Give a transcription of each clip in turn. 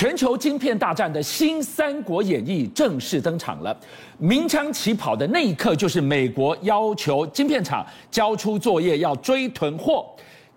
全球晶片大战的新《三国演义》正式登场了。鸣枪起跑的那一刻，就是美国要求晶片厂交出作业，要追囤货。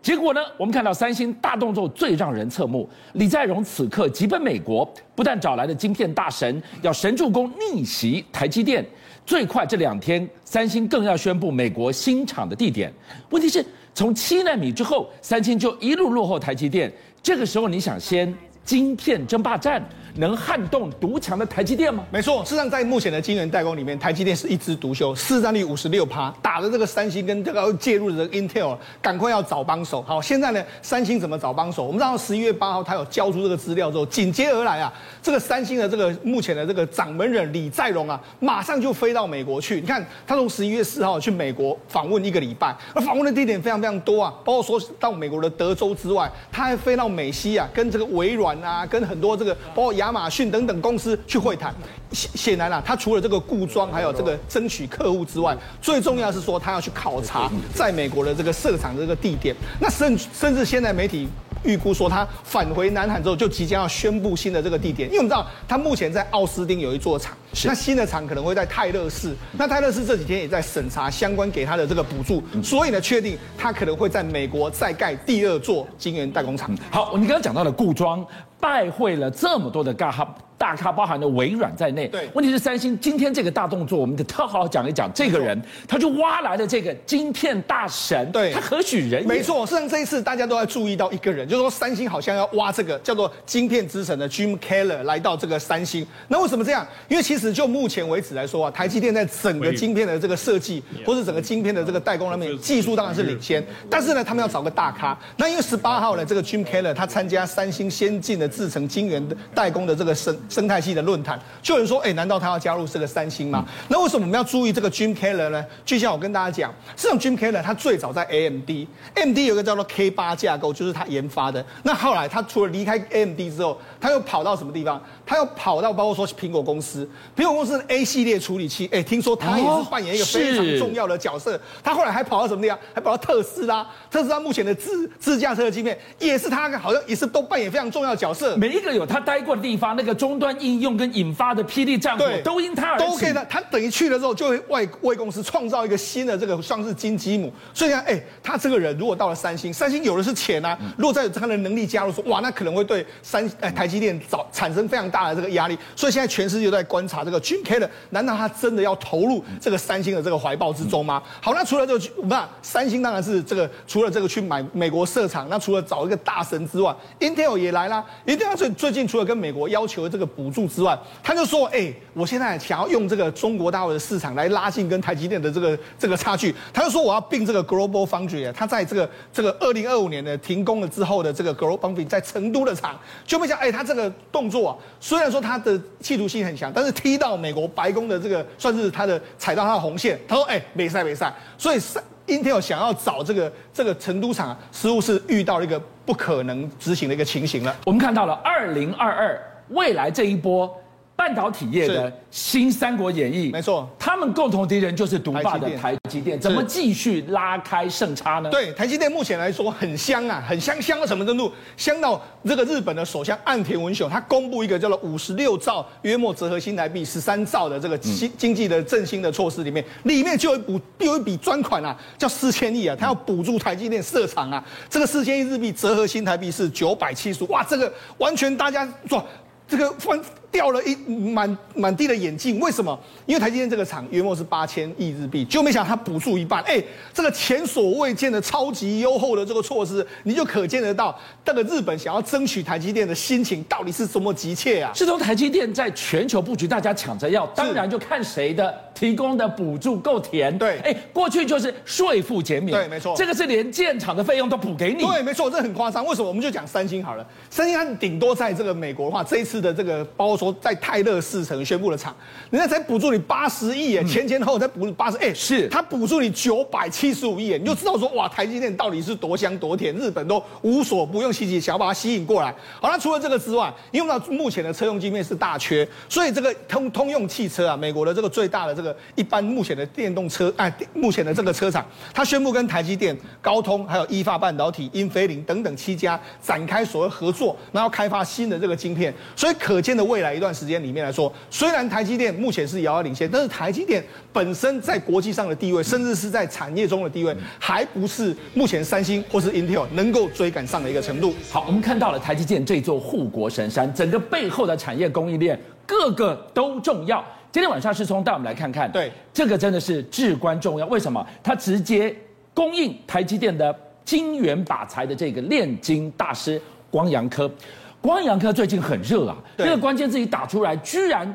结果呢，我们看到三星大动作最让人侧目。李在镕此刻急奔美国，不但找来了晶片大神，要神助攻逆袭台积电。最快这两天，三星更要宣布美国新厂的地点。问题是，从七纳米之后，三星就一路落后台积电。这个时候，你想先晶片争霸战？能撼动独强的台积电吗？没错，事实上在目前的晶圆代工里面，台积电是一枝独秀，市占率五十六趴，打的这个三星跟这个介入的这个 Intel，赶快要找帮手。好，现在呢，三星怎么找帮手？我们知道十一月八号他有交出这个资料之后，紧接而来啊，这个三星的这个目前的这个掌门人李在镕啊，马上就飞到美国去。你看，他从十一月四号去美国访问一个礼拜，而访问的地点非常非常多啊，包括说到美国的德州之外，他还飞到美西啊，跟这个微软啊，跟很多这个包括。亚马逊等等公司去会谈，显显然啊，他除了这个固装，还有这个争取客户之外，最重要是说他要去考察在美国的这个设厂的这个地点。那甚甚至现在媒体预估说，他返回南韩之后就即将要宣布新的这个地点，因为我们知道他目前在奥斯汀有一座厂，那新的厂可能会在泰勒市。那泰勒市这几天也在审查相关给他的这个补助，所以呢，确定他可能会在美国再盖第二座晶圆代工厂。好，你刚刚讲到了固装。拜会了这么多的大咖，大咖包含了微软在内。对，问题是三星今天这个大动作，我们得特好好讲一讲。这个人，他就挖来了这个晶片大神。对，他何许人也？没错，实际上这一次大家都在注意到一个人，就是说三星好像要挖这个叫做晶片之神的 Jim Keller 来到这个三星。那为什么这样？因为其实就目前为止来说啊，台积电在整个晶片的这个设计，或是整个晶片的这个代工上面，技术当然是领先。但是呢，他们要找个大咖。那因为十八号呢，这个 Jim Keller 他参加三星先进的。制程晶圆的代工的这个生生态系的论坛，就有人说，哎，难道他要加入这个三星吗？那为什么我们要注意这个 Jim Keller 呢？就像我跟大家讲，这种 Jim Keller 他最早在 AMD，AMD 有个叫做 K 八架构，就是他研发的。那后来他除了离开 AMD 之后，他又跑到什么地方？他又跑到包括说苹果公司，苹果公司的 A 系列处理器，哎，听说他也是扮演一个非常重要的角色。他后来还跑到什么地方？还跑到特斯拉，特斯拉目前的自自驾车的芯片也是他，好像也是都扮演非常重要的角色。每一个有他待过的地方，那个终端应用跟引发的霹雳战火，都因他而起。都可以的。他等于去了之后，就会为为公司创造一个新的这个算是金鸡母。所以呢，哎，他这个人如果到了三星，三星有的是钱啊。如果再有他的能力加入，说哇，那可能会对三哎台积电造产生非常大的这个压力。所以现在全世界都在观察这个 Jim Keller，难道他真的要投入这个三星的这个怀抱之中吗？好，那除了这个，我们看三星当然是这个除了这个去买美国设厂，那除了找一个大神之外，Intel 也来啦。Intel 最最近除了跟美国要求的这个补助之外，他就说：“哎，我现在想要用这个中国大陆的市场来拉近跟台积电的这个这个差距。”他就说：“我要并这个 Global Foundry 啊，他在这个这个二零二五年的停工了之后的这个 Global Foundry 在成都的厂，就没想哎，他这个动作啊，虽然说他的企图心很强，但是听到美国白宫的这个算是他的踩到他的红线。他说：哎，没赛没赛。所以 Intel 想要找这个这个成都厂，似乎是遇到了一个。”不可能执行的一个情形了。我们看到了二零二二未来这一波。半导体业的新《三国演义》，没错，他们共同敌人就是独霸的台积电，怎么继续拉开胜差呢？对，台积电目前来说很香啊，很香，香到什么程度？香到这个日本的首相岸田文雄，他公布一个叫做五十六兆约莫折合新台币十三兆的这个经经济的振兴的措施里面，里面就有一补有一笔专款啊，叫四千亿啊，他要补助台积电设厂啊，这个四千亿日币折合新台币是九百七十五，哇，这个完全大家说这个分。掉了一满满地的眼镜，为什么？因为台积电这个厂约莫是八千亿日币，就没想到它补助一半，哎，这个前所未见的超级优厚的这个措施，你就可见得到，这个日本想要争取台积电的心情到底是多么急切啊！自从台积电在全球布局，大家抢着要，当然就看谁的提供的补助够甜。对，哎，过去就是税负减免，对，没错，这个是连建厂的费用都补给你。对，没错，这很夸张。为什么？我们就讲三星好了，三星它顶多在这个美国的话，这一次的这个包。说在泰勒世城宣布了厂，人家才补助你八十亿耶，前前后后才补八十，哎，是他补助你九百七十五亿耶，你就知道说哇，台积电到底是多香多甜，日本都无所不用其极，想要把它吸引过来。好，那除了这个之外，因为到目前的车用晶片是大缺，所以这个通通用汽车啊，美国的这个最大的这个个一般目前的电动车，哎，目前的这个车厂，他宣布跟台积电、高通还有意法半导体、英飞凌等等七家展开所谓合作，然后开发新的这个晶片。所以可见的未来一段时间里面来说，虽然台积电目前是遥遥领先，但是台积电本身在国际上的地位，甚至是在产业中的地位，还不是目前三星或是 Intel 能够追赶上的一个程度。好，我们看到了台积电这座护国神山，整个背后的产业供应链。个个都重要。今天晚上世聪带我们来看看，对，这个真的是至关重要。为什么？它直接供应台积电的晶圆靶材的这个炼金大师光洋科。光阳科最近很热啊，这个关键字一打出来，居然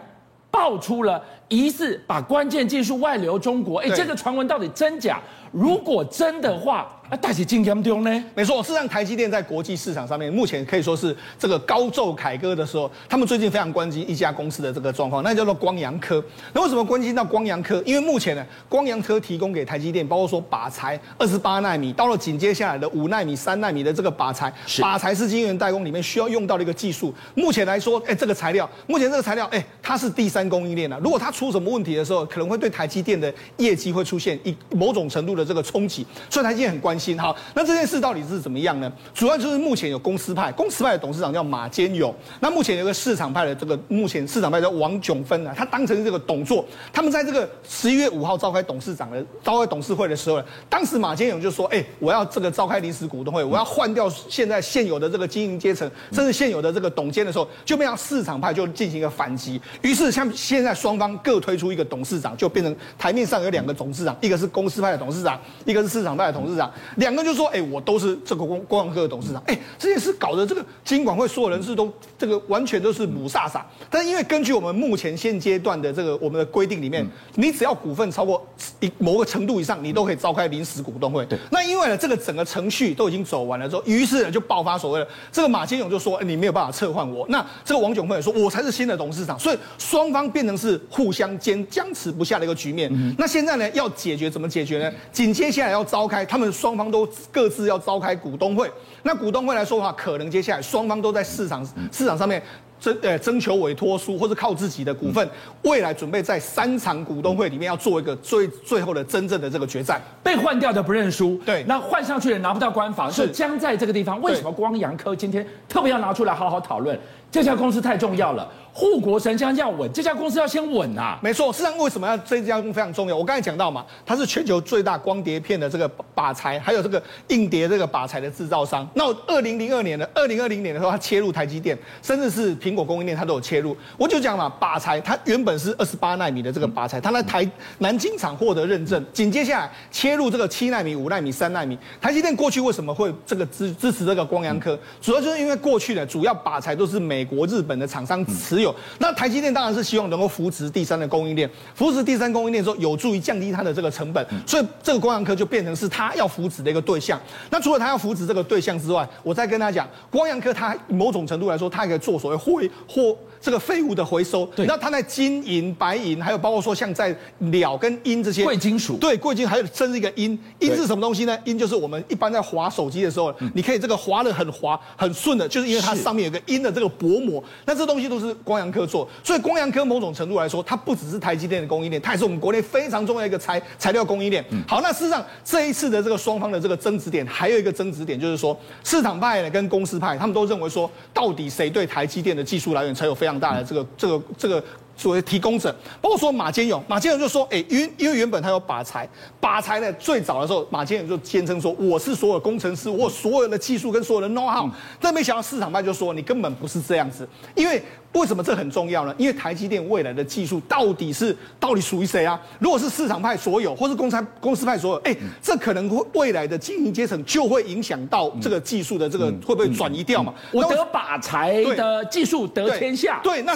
爆出了疑似把关键技术外流中国。哎，这个传闻到底真假？如果真的话。啊，大起金刚丢呢？没错，事实上台积电在国际市场上面，目前可以说是这个高奏凯歌的时候。他们最近非常关心一家公司的这个状况，那叫做光阳科。那为什么关心到光阳科？因为目前呢，光阳科提供给台积电，包括说靶材二十八纳米，到了紧接下来的五纳米、三纳米的这个靶材，靶材是晶圆代工里面需要用到的一个技术。目前来说，哎，这个材料，目前这个材料，哎，它是第三供应链了。如果它出什么问题的时候，可能会对台积电的业绩会出现一某种程度的这个冲击，所以台积电很关心。好，那这件事到底是怎么样呢？主要就是目前有公司派，公司派的董事长叫马坚勇。那目前有个市场派的这个，目前市场派叫王炯芬啊，他当成这个董座。他们在这个十一月五号召开董事长的召开董事会的时候呢，当时马坚勇就说：“哎，我要这个召开临时股东会，我要换掉现在现有的这个经营阶层，甚至现有的这个董监的时候，就变成市场派就进行一个反击。于是像现在双方各推出一个董事长，就变成台面上有两个董事长，一个是公司派的董事长，一个是市场派的董事长，两个。就说，哎，我都是这个光光洋科的董事长，哎，这件事搞得这个金管会所有人士都这个完全都是母煞煞。但是因为根据我们目前现阶段的这个我们的规定里面，你只要股份超过一某个程度以上，你都可以召开临时股东会。对。那因为呢，这个整个程序都已经走完了之后，于是呢就爆发所谓的这个马金勇就说，你没有办法撤换我。那这个王炯辉也说，我才是新的董事长。所以双方变成是互相坚僵持不下的一个局面。那现在呢要解决怎么解决呢？紧接下来要召开，他们双方都。各自要召开股东会，那股东会来说的话，可能接下来双方都在市场市场上面征呃征求委托书，或者靠自己的股份，未来准备在三场股东会里面要做一个最最后的真正的这个决战。被换掉的不认输，对，那换上去的拿不到官房，是将在这个地方。为什么光阳科今天特别要拿出来好好讨论？这家公司太重要了。护国神山要稳，这家公司要先稳啊！没错，事实上为什么要这家公司非常重要？我刚才讲到嘛，它是全球最大光碟片的这个靶材，还有这个硬碟这个靶材的制造商。那二零零二年的二零二零年的时候，它切入台积电，甚至是苹果供应链，它都有切入。我就讲嘛，靶材它原本是二十八纳米的这个靶材，它在台南京厂获得认证，紧接下来切入这个七纳米、五纳米、三纳米。台积电过去为什么会这个支支持这个光洋科？主要就是因为过去的主要靶材都是美国、日本的厂商持有。那台积电当然是希望能够扶持第三的供应链，扶持第三供应链之后，有助于降低它的这个成本，所以这个光阳科就变成是他要扶持的一个对象。那除了他要扶持这个对象之外，我再跟他讲，光阳科它某种程度来说，它可以做所谓货货。这个废物的回收，对，那它在金银、白银，还有包括说像在鸟跟鹰这些贵金属，对，贵金还有甚至一个鹰，鹰是什么东西呢？鹰就是我们一般在滑手机的时候，你可以这个滑的很滑、很顺的，就是因为它上面有个鹰的这个薄膜。那这东西都是光阳科做，所以光阳科某种程度来说，它不只是台积电的供应链，它也是我们国内非常重要一个材材料供应链。好，那事实上这一次的这个双方的这个争执点，还有一个争执点就是说，市场派呢跟公司派，他们都认为说，到底谁对台积电的技术来源才有非常大的这个这个这个作为提供者，包括说马坚勇，马坚勇就说，哎，因因为原本他有把财，把财呢最早的时候，马坚勇就坚称说，我是所有工程师，我所有的技术跟所有的 know how，但没想到市场派就说，你根本不是这样子，因为。为什么这很重要呢？因为台积电未来的技术到底是到底属于谁啊？如果是市场派所有，或是公司公司派所有，哎，这可能会未来的经营阶层就会影响到这个技术的这个会不会转移掉嘛？我得把财的技术得天下。对，那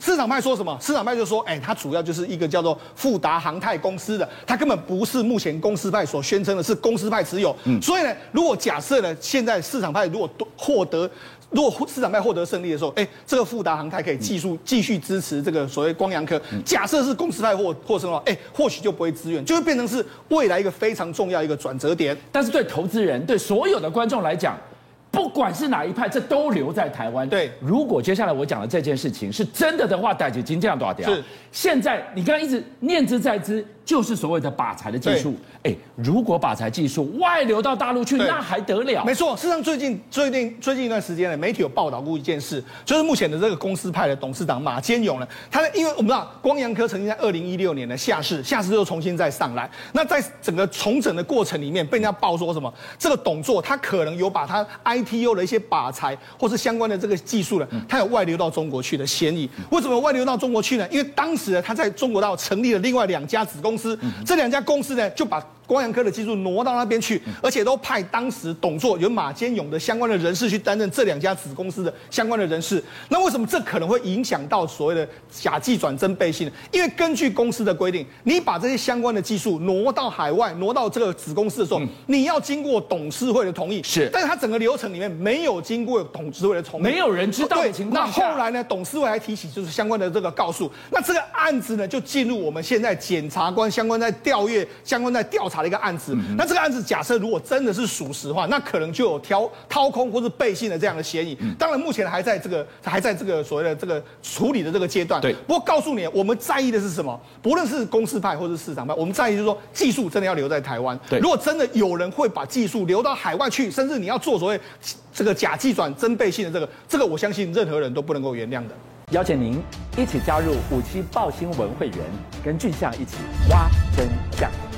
市场派说什么？市场派就说，哎，它主要就是一个叫做富达航太公司的，它根本不是目前公司派所宣称的，是公司派持有。所以呢，如果假设呢，现在市场派如果获得。如果市场派获得胜利的时候，哎，这个富达航太可以继续继续支持这个所谓光阳科。假设是公司派获获胜的话，哎，或许就不会支援，就会变成是未来一个非常重要一个转折点。但是对投资人、对所有的观众来讲，不管是哪一派，这都留在台湾。对，如果接下来我讲的这件事情是真的的话，戴姐金这样多少条？是。现在你刚刚一直念之在之，就是所谓的把财的技术。哎，如果把财技术外流到大陆去，那还得了？没错，事实上最近最近最近一段时间呢，媒体有报道过一件事，就是目前的这个公司派的董事长马坚勇呢，他因为我们知道光阳科曾经在二零一六年呢下市，下市之后重新再上来，那在整个重整的过程里面，被人家报说什么？这个董座他可能有把他 ITU 的一些靶材或是相关的这个技术呢，它有外流到中国去的嫌疑。为什么外流到中国去呢？因为当时呢，它在中国大陆成立了另外两家子公司，这两家公司呢就把。光阳科的技术挪到那边去，而且都派当时董座有马坚勇的相关的人士去担任这两家子公司的相关的人士。那为什么这可能会影响到所谓的假技转真背信呢？因为根据公司的规定，你把这些相关的技术挪到海外，挪到这个子公司的时候，你要经过董事会的同意。是，但是它整个流程里面没有经过董事会的同意，没有人知道的情况下。那后来呢，董事会还提起就是相关的这个告诉。那这个案子呢，就进入我们现在检察官相关在调阅、相关在调查的一个案子。那这个案子假设如果真的是属实的话，那可能就有挑掏空或是背信的这样的嫌疑。当然目前还在这个还在这个所谓的这个处理的这个阶段。对。不过告诉你，我们在意的是什么？不论是公司派或是市场派，我们在意就是说技术真的要留在台湾。对。如果真的有人会把技术留到海外去，甚至你要做所谓这个假技转真背信的这个，这个我相信任何人都不能够原谅的。邀请您一起加入五七报新闻会员，跟俊相一起挖真相。